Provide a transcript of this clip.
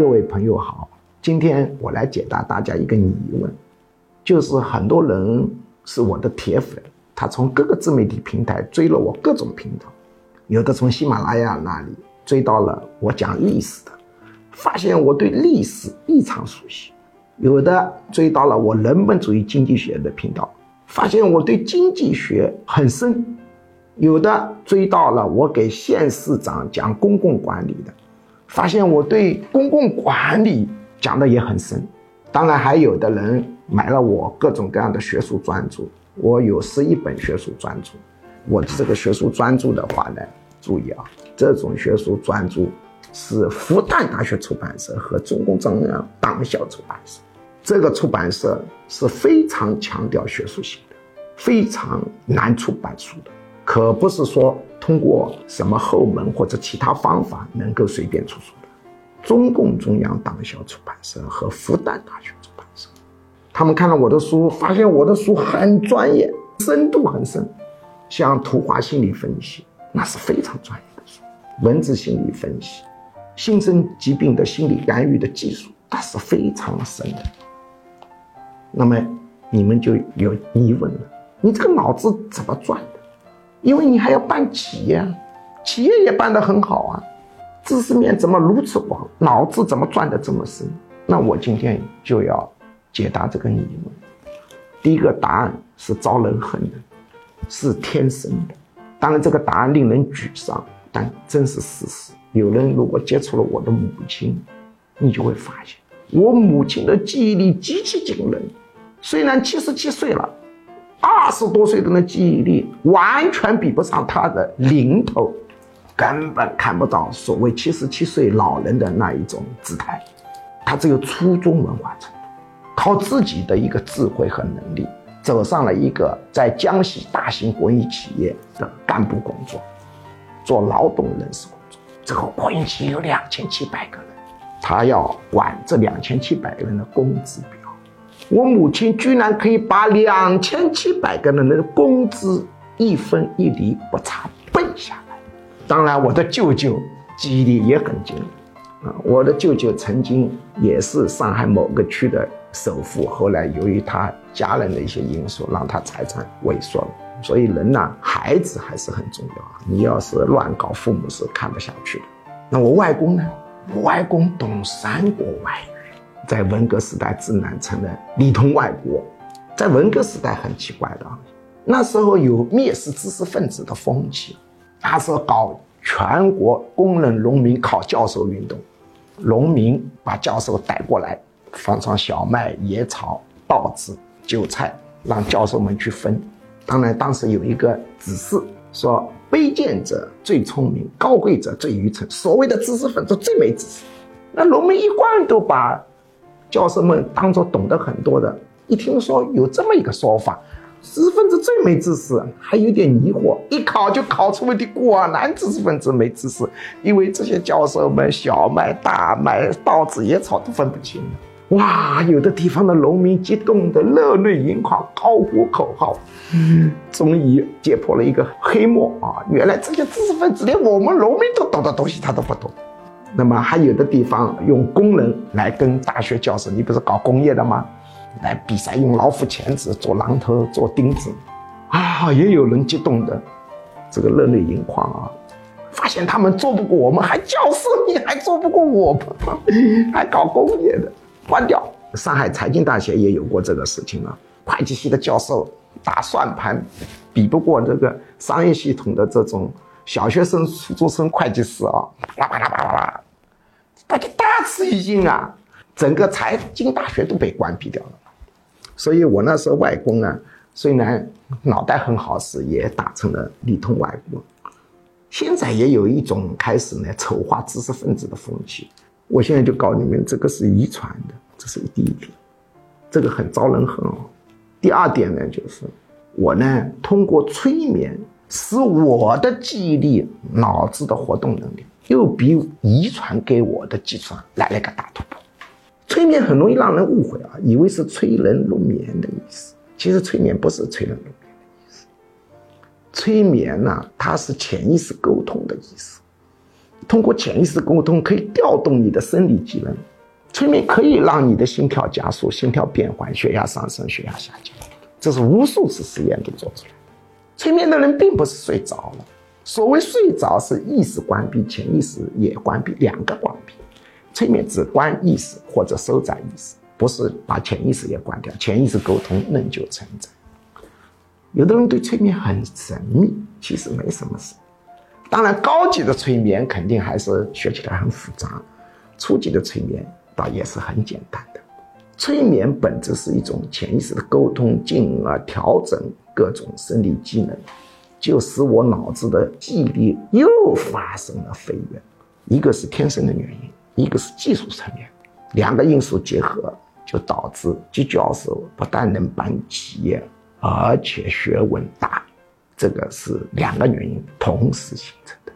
各位朋友好，今天我来解答大家一个疑问，就是很多人是我的铁粉，他从各个自媒体平台追了我各种频道，有的从喜马拉雅那里追到了我讲历史的，发现我对历史异常熟悉；有的追到了我人本主义经济学的频道，发现我对经济学很深；有的追到了我给县市长讲公共管理的。发现我对公共管理讲的也很深，当然还有的人买了我各种各样的学术专著，我有十一本学术专著。我这个学术专著的话呢，注意啊，这种学术专著是复旦大学出版社和中共中央党校出版社，这个出版社是非常强调学术性的，非常难出版书的，可不是说。通过什么后门或者其他方法能够随便出书的？中共中央党校出版社和复旦大学出版社，他们看了我的书，发现我的书很专业，深度很深，像图画心理分析，那是非常专业的书；文字心理分析，新生疾病的心理干预的技术，那是非常深的。那么你们就有疑问了：你这个脑子怎么转的？因为你还要办企业，企业也办得很好啊，知识面怎么如此广，脑子怎么转得这么深？那我今天就要解答这个疑问。第一个答案是招人恨的，是天生的。当然，这个答案令人沮丧，但真是事实。有人如果接触了我的母亲，你就会发现，我母亲的记忆力极其惊人，虽然七十七岁了。十多岁的那记忆力完全比不上他的零头，根本看不到所谓七十七岁老人的那一种姿态。他只有初中文化程度，靠自己的一个智慧和能力，走上了一个在江西大型国营企业的干部工作，做劳动人事工作。这个国营企业有两千七百个人，他要管这两千七百个人的工资表。我母亲居然可以把两千七百个人的工资一分一厘不差背下来。当然，我的舅舅记忆力也很惊人啊！我的舅舅曾经也是上海某个区的首富，后来由于他家人的一些因素，让他财产萎缩了。所以人呢，孩子还是很重要啊！你要是乱搞，父母是看不下去的。那我外公呢？我外公懂三国外语。在文革时代，自然成了里通外国。在文革时代很奇怪的，那时候有蔑视知识分子的风气，那时候搞全国工人农民考教授运动，农民把教授带过来，放上小麦、野草、稻子、韭菜，让教授们去分。当然，当时有一个指示说：卑贱者最聪明，高贵者最愚蠢。所谓的知识分子最没知识。那农民一贯都把。教授们当做懂得很多的，一听说有这么一个说法，知识分子最没知识，还有点疑惑，一考就考出问题，果然知识分子没知识，因为这些教授们小麦、大麦、稻子、野草都分不清。哇，有的地方的农民激动的热泪盈眶，高呼口号，终于解破了一个黑幕啊！原来这些知识分子连我们农民都懂的东西，他都不懂。那么还有的地方用工人来跟大学教授，你不是搞工业的吗？来比赛用老虎钳子做榔头、做钉子，啊，也有人激动的，这个热泪盈眶啊！发现他们做不过我们，还教授你还做不过我们，还搞工业的，关掉。上海财经大学也有过这个事情啊，会计系的教授打算盘，比不过这个商业系统的这种。小学生、初中生会计师啊，啦啦啦啦啦，大家大吃一惊啊！整个财经大学都被关闭掉了。所以我那时候外公啊，虽然脑袋很好使，也打成了里通外国。现在也有一种开始呢丑化知识分子的风气。我现在就告诉你们，这个是遗传的，这是第一点，这个很招人恨哦。第二点呢，就是我呢通过催眠。使我的记忆力、脑子的活动能力又比遗传给我的计算来了个大突破。催眠很容易让人误会啊，以为是催人入眠的意思。其实催眠不是催人入眠的意思。催眠呢，它是潜意识沟通的意思。通过潜意识沟通，可以调动你的生理机能，催眠可以让你的心跳加速、心跳变缓、血压上升、血压下降，这是无数次实验都做出来。催眠的人并不是睡着了，所谓睡着是意识关闭、潜意识也关闭，两个关闭。催眠只关意识或者收窄意识，不是把潜意识也关掉。潜意识沟通仍旧存在。有的人对催眠很神秘，其实没什么事。当然，高级的催眠肯定还是学起来很复杂，初级的催眠倒也是很简单。催眠本质是一种潜意识的沟通，进而调整各种生理机能，就使我脑子的记忆力又发生了飞跃。一个是天生的原因。一个是技术层面，两个因素结合，就导致季教授不但能办企业，而且学问大，这个是两个原因同时形成的。